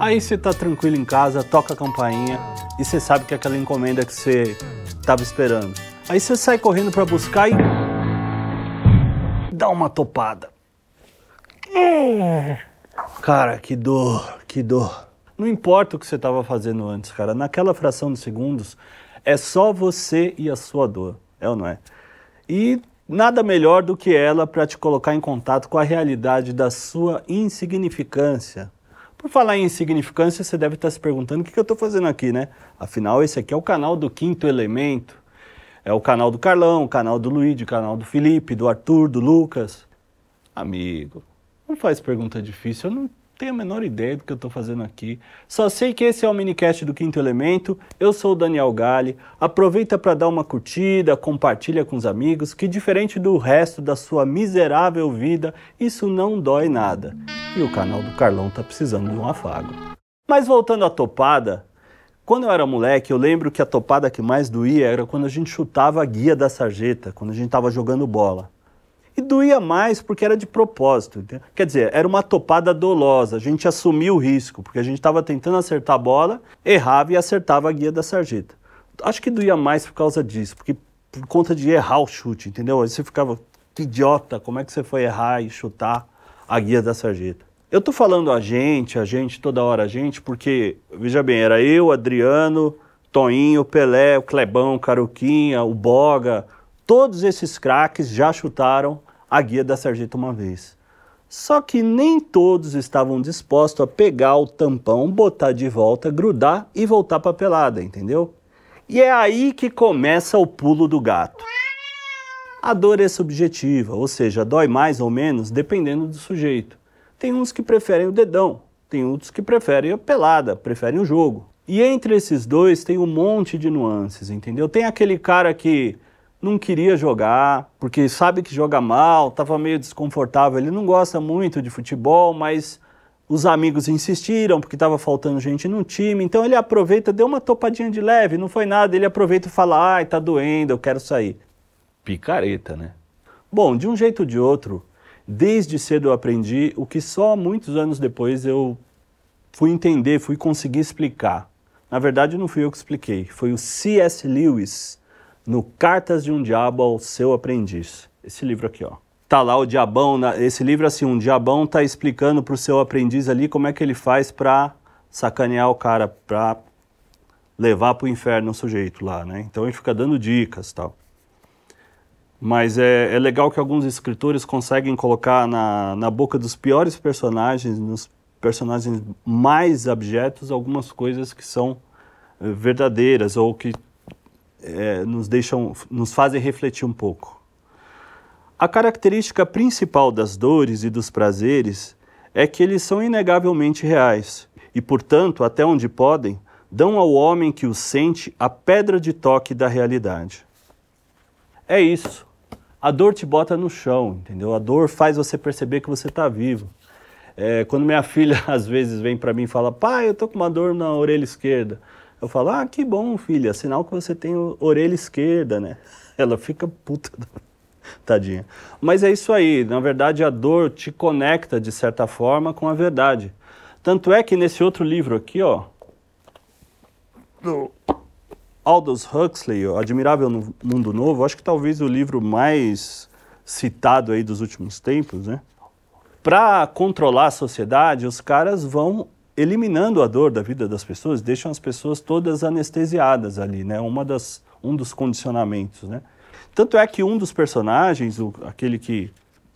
Aí você tá tranquilo em casa, toca a campainha e você sabe que é aquela encomenda que você tava esperando. Aí você sai correndo para buscar e dá uma topada. Cara, que dor, que dor. Não importa o que você estava fazendo antes, cara. Naquela fração de segundos, é só você e a sua dor. É ou não é? E nada melhor do que ela para te colocar em contato com a realidade da sua insignificância. Por falar em insignificância, você deve estar se perguntando o que, eu estou fazendo aqui, né? Afinal, esse aqui é o canal do Quinto Elemento. É o canal do Carlão, o canal do Luiz, o canal do Felipe, do Arthur, do Lucas. Amigo, não faz pergunta difícil, eu não tenho a menor ideia do que eu estou fazendo aqui. Só sei que esse é o minicast do Quinto Elemento. Eu sou o Daniel Gale. Aproveita para dar uma curtida, compartilha com os amigos, que diferente do resto da sua miserável vida, isso não dói nada. E o canal do Carlão tá precisando de um afago. Mas voltando à topada, quando eu era moleque, eu lembro que a topada que mais doía era quando a gente chutava a guia da sarjeta, quando a gente estava jogando bola. E doía mais porque era de propósito. Entendeu? Quer dizer, era uma topada dolosa. A gente assumia o risco, porque a gente estava tentando acertar a bola, errava e acertava a guia da sarjeta. Acho que doía mais por causa disso, porque por conta de errar o chute, entendeu? Aí você ficava, que idiota, como é que você foi errar e chutar a guia da sarjeta? Eu tô falando a gente, a gente, toda hora a gente, porque, veja bem, era eu, Adriano, Toinho, Pelé, o Clebão, Caruquinha, o Boga, todos esses craques já chutaram a guia da sarjeta uma vez. Só que nem todos estavam dispostos a pegar o tampão, botar de volta, grudar e voltar para a pelada, entendeu? E é aí que começa o pulo do gato. A dor é subjetiva, ou seja, dói mais ou menos dependendo do sujeito. Tem uns que preferem o dedão, tem outros que preferem a pelada, preferem o jogo. E entre esses dois tem um monte de nuances, entendeu? Tem aquele cara que não queria jogar, porque sabe que joga mal, estava meio desconfortável. Ele não gosta muito de futebol, mas os amigos insistiram porque estava faltando gente no time. Então ele aproveita, deu uma topadinha de leve, não foi nada. Ele aproveita e fala: ai, tá doendo, eu quero sair. Picareta, né? Bom, de um jeito ou de outro, desde cedo eu aprendi o que só muitos anos depois eu fui entender, fui conseguir explicar. Na verdade, não fui eu que expliquei, foi o C.S. Lewis no Cartas de um Diabo ao Seu Aprendiz. Esse livro aqui, ó. Tá lá o diabão, esse livro assim, um diabão tá explicando pro seu aprendiz ali como é que ele faz para sacanear o cara, para levar pro inferno o sujeito lá, né? Então ele fica dando dicas tal. Mas é, é legal que alguns escritores conseguem colocar na, na boca dos piores personagens, nos personagens mais abjetos, algumas coisas que são eh, verdadeiras ou que é, nos deixam, nos fazem refletir um pouco. A característica principal das dores e dos prazeres é que eles são inegavelmente reais e, portanto, até onde podem, dão ao homem que os sente a pedra de toque da realidade. É isso. A dor te bota no chão, entendeu? A dor faz você perceber que você está vivo. É, quando minha filha às vezes vem para mim e fala, pai, eu tô com uma dor na orelha esquerda. Eu falo, ah, que bom, filha, sinal que você tem orelha esquerda, né? Ela fica puta, tadinha. Mas é isso aí, na verdade a dor te conecta de certa forma com a verdade. Tanto é que nesse outro livro aqui, ó, do Aldous Huxley, o Admirável Mundo Novo, acho que talvez o livro mais citado aí dos últimos tempos, né? Para controlar a sociedade, os caras vão eliminando a dor da vida das pessoas, deixam as pessoas todas anestesiadas ali, né? Uma das, um dos condicionamentos, né? Tanto é que um dos personagens, o, aquele que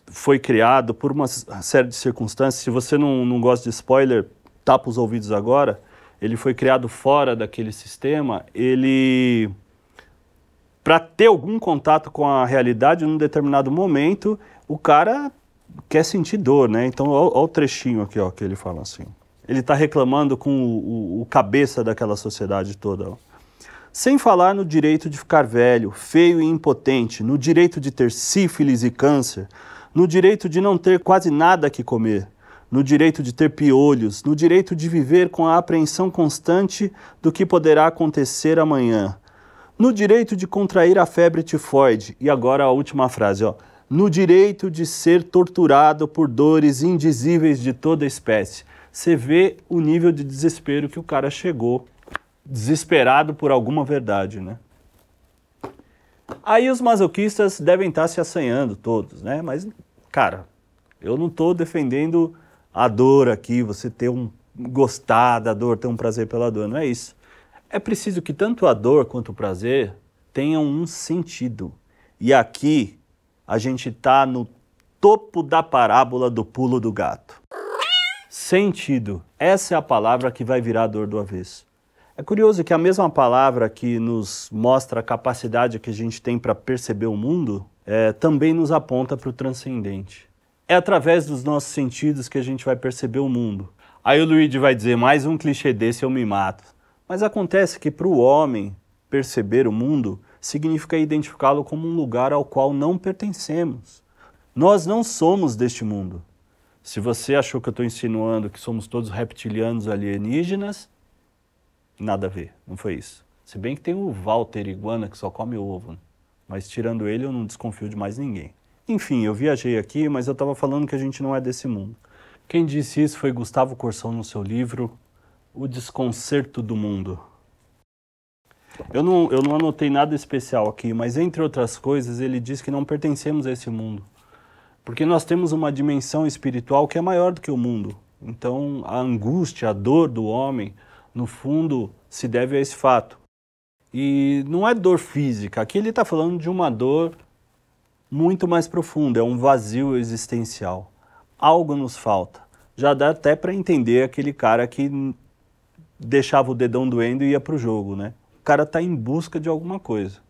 foi criado por uma série de circunstâncias, se você não, não gosta de spoiler, tapa os ouvidos agora, ele foi criado fora daquele sistema, ele para ter algum contato com a realidade num determinado momento, o cara quer sentir dor, né? Então, olha o trechinho aqui, ó, que ele fala assim. Ele está reclamando com o, o, o, cabeça daquela sociedade toda. Ó. Sem falar no direito de ficar velho, feio e impotente, no direito de ter sífilis e câncer, no direito de não ter quase nada que comer, no direito de ter piolhos, no direito de viver com a apreensão constante do que poderá acontecer amanhã, no direito de contrair a febre tifoide, e agora a última frase, ó, no direito de ser torturado por dores indizíveis de toda espécie você vê o nível de desespero que o cara chegou, desesperado por alguma verdade, né? Aí os masoquistas devem estar se assanhando todos, né? Mas, cara, eu não estou defendendo a dor aqui, você ter um gostar da dor, ter um prazer pela dor, não é isso. É preciso que tanto a dor quanto o prazer tenham um sentido. E aqui a gente está no topo da parábola do pulo do gato. Sentido. Essa é a palavra que vai virar a dor do avesso. É curioso que a mesma palavra que nos mostra a capacidade que a gente tem para perceber o mundo é, também nos aponta para o transcendente. É através dos nossos sentidos que a gente vai perceber o mundo. Aí o Luigi vai dizer: mais um clichê desse eu me mato. Mas acontece que para o homem perceber o mundo significa identificá-lo como um lugar ao qual não pertencemos. Nós não somos deste mundo. Se você achou que eu estou insinuando que somos todos reptilianos alienígenas, nada a ver, não foi isso. Se bem que tem o Walter Iguana que só come ovo, mas tirando ele eu não desconfio de mais ninguém. Enfim, eu viajei aqui, mas eu estava falando que a gente não é desse mundo. Quem disse isso foi Gustavo Corsão no seu livro O Desconcerto do Mundo. Eu não, eu não anotei nada especial aqui, mas entre outras coisas ele diz que não pertencemos a esse mundo. Porque nós temos uma dimensão espiritual que é maior do que o mundo. Então a angústia, a dor do homem, no fundo, se deve a esse fato. E não é dor física, aqui ele está falando de uma dor muito mais profunda, é um vazio existencial. Algo nos falta. Já dá até para entender aquele cara que deixava o dedão doendo e ia para o jogo, né? O cara está em busca de alguma coisa.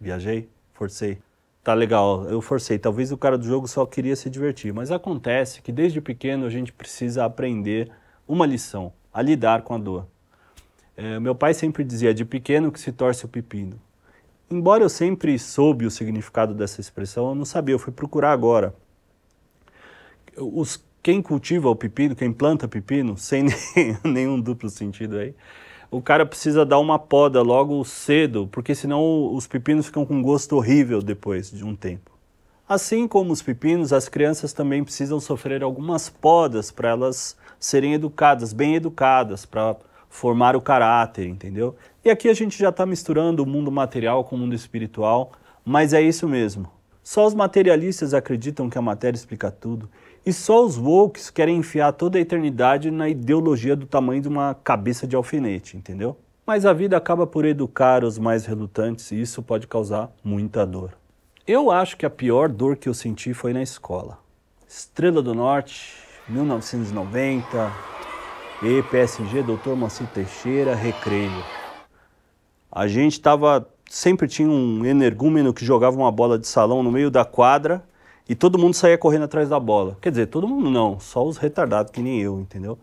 Viajei, forcei. Tá legal, eu forcei. Talvez o cara do jogo só queria se divertir, mas acontece que desde pequeno a gente precisa aprender uma lição, a lidar com a dor. É, meu pai sempre dizia, de pequeno que se torce o pepino. Embora eu sempre soube o significado dessa expressão, eu não sabia, eu fui procurar agora. Os, quem cultiva o pepino, quem planta pepino, sem nenhum duplo sentido aí, o cara precisa dar uma poda logo cedo, porque senão os pepinos ficam com gosto horrível depois de um tempo. Assim como os pepinos, as crianças também precisam sofrer algumas podas para elas serem educadas, bem educadas, para formar o caráter, entendeu? E aqui a gente já está misturando o mundo material com o mundo espiritual, mas é isso mesmo. Só os materialistas acreditam que a matéria explica tudo, e só os wokes querem enfiar toda a eternidade na ideologia do tamanho de uma cabeça de alfinete, entendeu? Mas a vida acaba por educar os mais relutantes e isso pode causar muita dor. Eu acho que a pior dor que eu senti foi na escola. Estrela do Norte, 1990, e Dr. Maci Teixeira, Recreio. A gente estava. Sempre tinha um energúmeno que jogava uma bola de salão no meio da quadra e todo mundo saía correndo atrás da bola. Quer dizer, todo mundo não, só os retardados que nem eu, entendeu?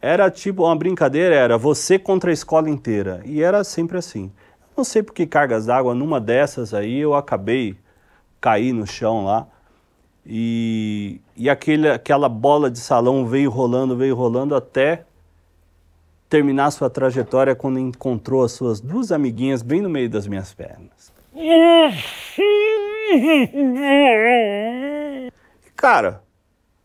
Era tipo uma brincadeira, era você contra a escola inteira. E era sempre assim. Não sei por que cargas d'água, numa dessas aí eu acabei cair no chão lá. E, e aquele, aquela bola de salão veio rolando, veio rolando até terminar sua trajetória quando encontrou as suas duas amiguinhas bem no meio das minhas pernas. Cara,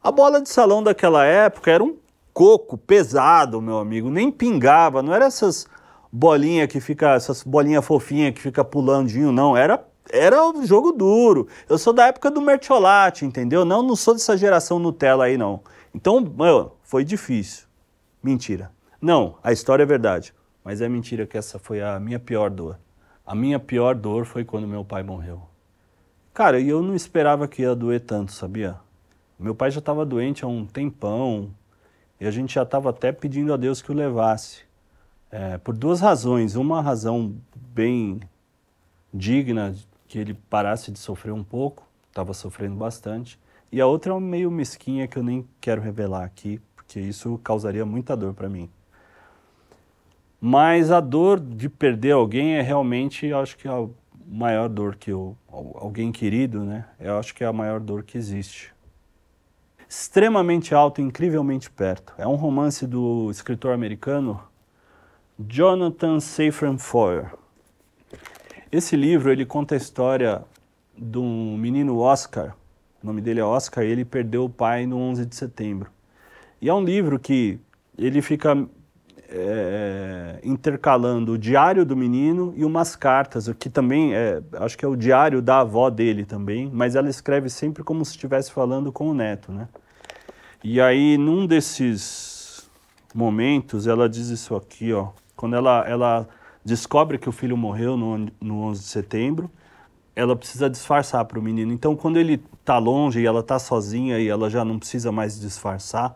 a bola de salão daquela época era um coco pesado, meu amigo, nem pingava, não era essas bolinhas que fica, essas bolinhas fofinhas que fica pulandinho, não, era era um jogo duro. Eu sou da época do mertiolate, entendeu? Não, não sou dessa geração Nutella aí, não. Então, foi difícil. Mentira. Não, a história é verdade. Mas é mentira que essa foi a minha pior dor. A minha pior dor foi quando meu pai morreu. Cara, e eu não esperava que ia doer tanto, sabia? Meu pai já estava doente há um tempão e a gente já estava até pedindo a Deus que o levasse. É, por duas razões. Uma razão bem digna que ele parasse de sofrer um pouco, estava sofrendo bastante. E a outra é meio mesquinha que eu nem quero revelar aqui, porque isso causaria muita dor para mim. Mas a dor de perder alguém é realmente, acho que a maior dor que eu, alguém querido, né? Eu acho que é a maior dor que existe. Extremamente alto, incrivelmente perto. É um romance do escritor americano Jonathan Safran Foer. Esse livro ele conta a história de um menino Oscar, o nome dele é Oscar, e ele perdeu o pai no 11 de setembro. E é um livro que ele fica é, intercalando o diário do menino e umas cartas, o que também é, acho que é o diário da avó dele também, mas ela escreve sempre como se estivesse falando com o neto, né? E aí, num desses momentos, ela diz isso aqui, ó, quando ela, ela descobre que o filho morreu no, no 11 de setembro, ela precisa disfarçar para o menino. Então, quando ele está longe e ela está sozinha e ela já não precisa mais disfarçar,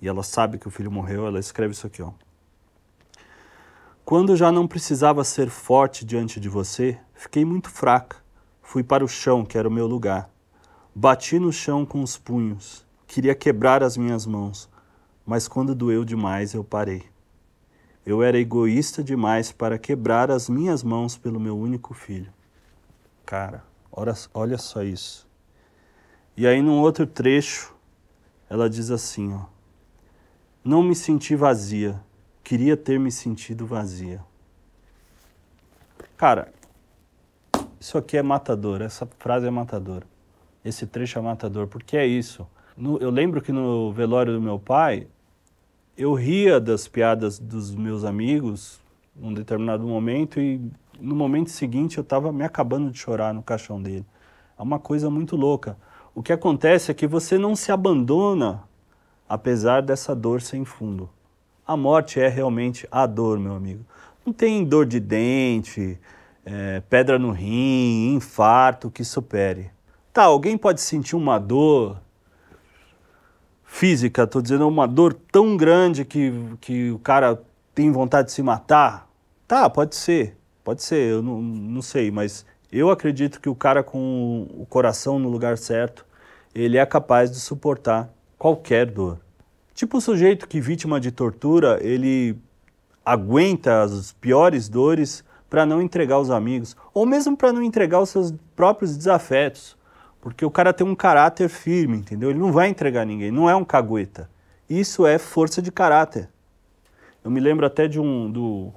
e ela sabe que o filho morreu, ela escreve isso aqui, ó. Quando já não precisava ser forte diante de você, fiquei muito fraca. Fui para o chão, que era o meu lugar. Bati no chão com os punhos. Queria quebrar as minhas mãos, mas quando doeu demais, eu parei. Eu era egoísta demais para quebrar as minhas mãos pelo meu único filho. Cara, olha, olha só isso. E aí, num outro trecho, ela diz assim: ó, Não me senti vazia, queria ter me sentido vazia. Cara, isso aqui é matador, essa frase é matadora. Esse trecho é matador, porque é isso. No, eu lembro que no velório do meu pai, eu ria das piadas dos meus amigos num determinado momento e no momento seguinte eu estava me acabando de chorar no caixão dele. É uma coisa muito louca. O que acontece é que você não se abandona apesar dessa dor sem fundo. A morte é realmente a dor, meu amigo. Não tem dor de dente, é, pedra no rim, infarto que supere. Tá, alguém pode sentir uma dor física, estou dizendo uma dor tão grande que, que o cara tem vontade de se matar? Tá, pode ser, pode ser, eu não, não sei, mas eu acredito que o cara com o coração no lugar certo, ele é capaz de suportar qualquer dor. Tipo o sujeito que vítima de tortura, ele aguenta as piores dores para não entregar os amigos, ou mesmo para não entregar os seus próprios desafetos. Porque o cara tem um caráter firme, entendeu? Ele não vai entregar ninguém, não é um cagueta. Isso é força de caráter. Eu me lembro até de um do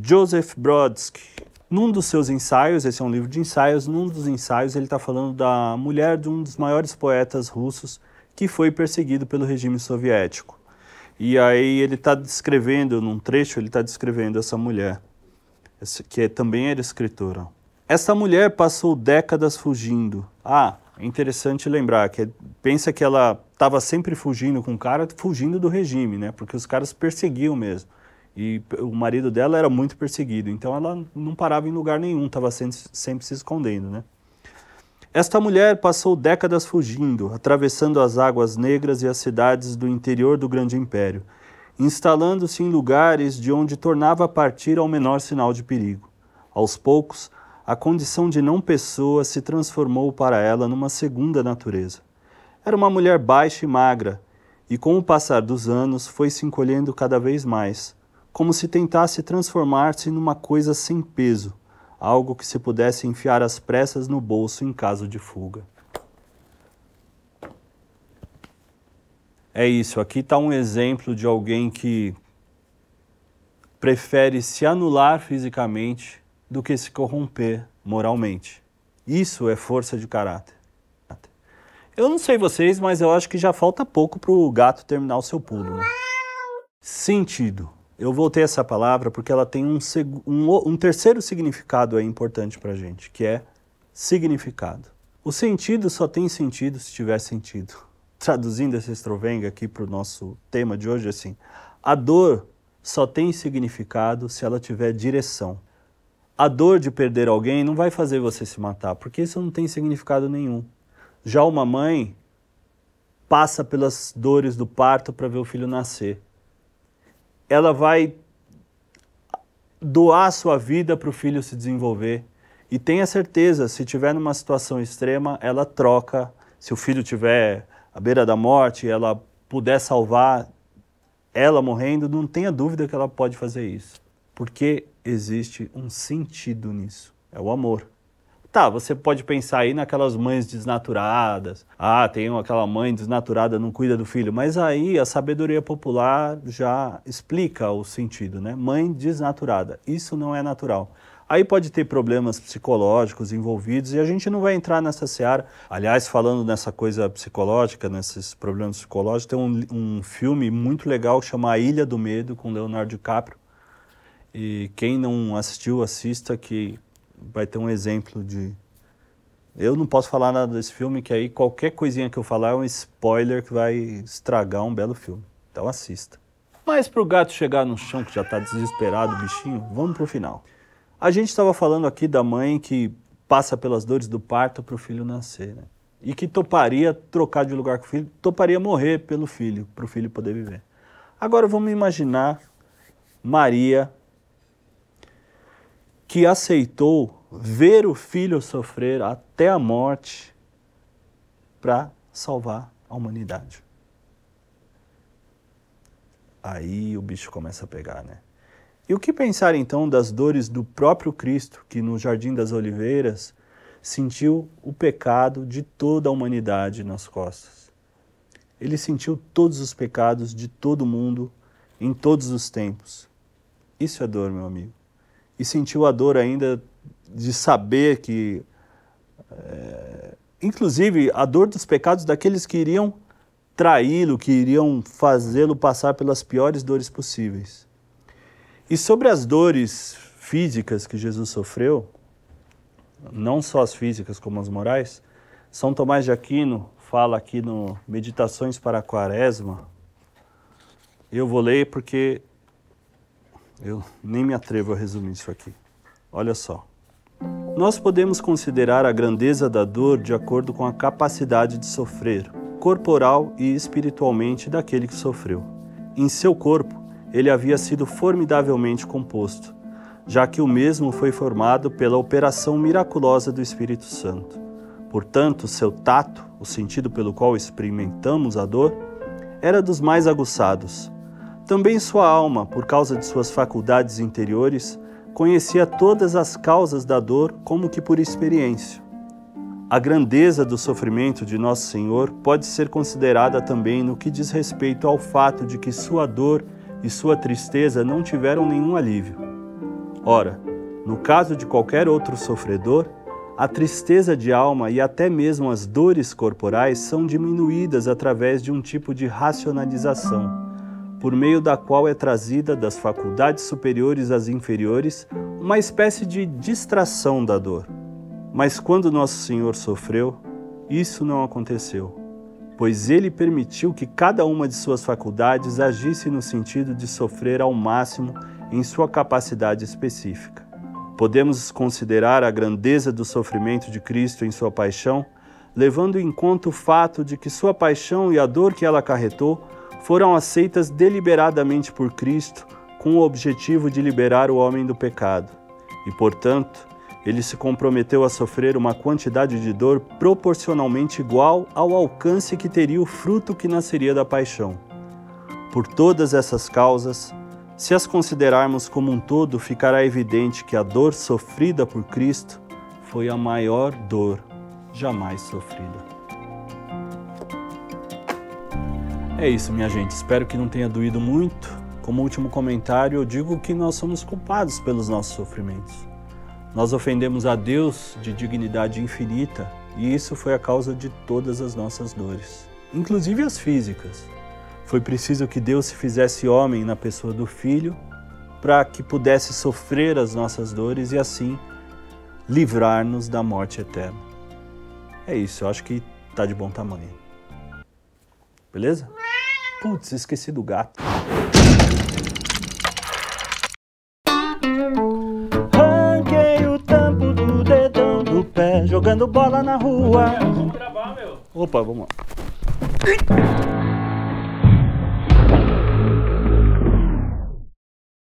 Joseph Brodsky. Num dos seus ensaios, esse é um livro de ensaios, num dos ensaios ele está falando da mulher de um dos maiores poetas russos que foi perseguido pelo regime soviético. E aí ele está descrevendo, num trecho, ele está descrevendo essa mulher, que também era escritora. Essa mulher passou décadas fugindo. Ah, é interessante lembrar que pensa que ela estava sempre fugindo com o cara, fugindo do regime, né? Porque os caras perseguiam mesmo. E o marido dela era muito perseguido, então ela não parava em lugar nenhum, estava sempre, sempre se escondendo, né? Esta mulher passou décadas fugindo, atravessando as águas negras e as cidades do interior do grande império, instalando-se em lugares de onde tornava a partir ao menor sinal de perigo. Aos poucos, a condição de não pessoa se transformou para ela numa segunda natureza. Era uma mulher baixa e magra, e com o passar dos anos foi se encolhendo cada vez mais, como se tentasse transformar-se numa coisa sem peso, algo que se pudesse enfiar às pressas no bolso em caso de fuga. É isso, aqui está um exemplo de alguém que prefere se anular fisicamente do que se corromper moralmente. Isso é força de caráter. Eu não sei vocês, mas eu acho que já falta pouco para o gato terminar o seu pulo. Né? Sentido. Eu voltei essa palavra porque ela tem um, um, um terceiro significado aí importante para a gente, que é significado. O sentido só tem sentido se tiver sentido. Traduzindo esse estrovenga aqui para o nosso tema de hoje, assim, a dor só tem significado se ela tiver direção a dor de perder alguém não vai fazer você se matar, porque isso não tem significado nenhum. Já uma mãe passa pelas dores do parto para ver o filho nascer. Ela vai doar sua vida para o filho se desenvolver. E tenha certeza, se tiver numa situação extrema, ela troca. Se o filho tiver à beira da morte, ela puder salvar ela morrendo, não tenha dúvida que ela pode fazer isso. Porque existe um sentido nisso. É o amor. Tá, você pode pensar aí naquelas mães desnaturadas. Ah, tem aquela mãe desnaturada, não cuida do filho. Mas aí a sabedoria popular já explica o sentido, né? Mãe desnaturada. Isso não é natural. Aí pode ter problemas psicológicos envolvidos e a gente não vai entrar nessa seara. Aliás, falando nessa coisa psicológica, nesses problemas psicológicos, tem um, um filme muito legal que chama A Ilha do Medo, com Leonardo DiCaprio. E quem não assistiu, assista, que vai ter um exemplo de. Eu não posso falar nada desse filme, que aí qualquer coisinha que eu falar é um spoiler que vai estragar um belo filme. Então assista. Mas para o gato chegar no chão, que já está desesperado, bichinho, vamos para o final. A gente estava falando aqui da mãe que passa pelas dores do parto para o filho nascer, né? E que toparia trocar de lugar com o filho, toparia morrer pelo filho, para o filho poder viver. Agora vamos imaginar Maria que aceitou ver o filho sofrer até a morte para salvar a humanidade. Aí o bicho começa a pegar, né? E o que pensar então das dores do próprio Cristo, que no Jardim das Oliveiras sentiu o pecado de toda a humanidade nas costas? Ele sentiu todos os pecados de todo mundo em todos os tempos. Isso é dor, meu amigo. E sentiu a dor ainda de saber que, é, inclusive, a dor dos pecados daqueles que iriam traí-lo, que iriam fazê-lo passar pelas piores dores possíveis. E sobre as dores físicas que Jesus sofreu, não só as físicas como as morais, São Tomás de Aquino fala aqui no Meditações para a Quaresma. Eu vou ler porque eu nem me atrevo a resumir isso aqui. Olha só. Nós podemos considerar a grandeza da dor de acordo com a capacidade de sofrer, corporal e espiritualmente, daquele que sofreu. Em seu corpo, ele havia sido formidavelmente composto, já que o mesmo foi formado pela operação miraculosa do Espírito Santo. Portanto, seu tato, o sentido pelo qual experimentamos a dor, era dos mais aguçados. Também sua alma, por causa de suas faculdades interiores, conhecia todas as causas da dor como que por experiência. A grandeza do sofrimento de Nosso Senhor pode ser considerada também no que diz respeito ao fato de que sua dor e sua tristeza não tiveram nenhum alívio. Ora, no caso de qualquer outro sofredor, a tristeza de alma e até mesmo as dores corporais são diminuídas através de um tipo de racionalização, por meio da qual é trazida das faculdades superiores às inferiores uma espécie de distração da dor. Mas quando Nosso Senhor sofreu, isso não aconteceu pois ele permitiu que cada uma de suas faculdades agisse no sentido de sofrer ao máximo em sua capacidade específica. Podemos considerar a grandeza do sofrimento de Cristo em sua paixão, levando em conta o fato de que sua paixão e a dor que ela acarretou foram aceitas deliberadamente por Cristo com o objetivo de liberar o homem do pecado. E, portanto, ele se comprometeu a sofrer uma quantidade de dor proporcionalmente igual ao alcance que teria o fruto que nasceria da paixão. Por todas essas causas, se as considerarmos como um todo, ficará evidente que a dor sofrida por Cristo foi a maior dor jamais sofrida. É isso, minha gente. Espero que não tenha doído muito. Como último comentário, eu digo que nós somos culpados pelos nossos sofrimentos. Nós ofendemos a Deus de dignidade infinita e isso foi a causa de todas as nossas dores, inclusive as físicas. Foi preciso que Deus se fizesse homem na pessoa do Filho para que pudesse sofrer as nossas dores e assim livrar-nos da morte eterna. É isso, eu acho que tá de bom tamanho. Beleza? Putz, esqueci do gato. jogando bola na rua. Vamos gravar, meu. Opa, vamos lá.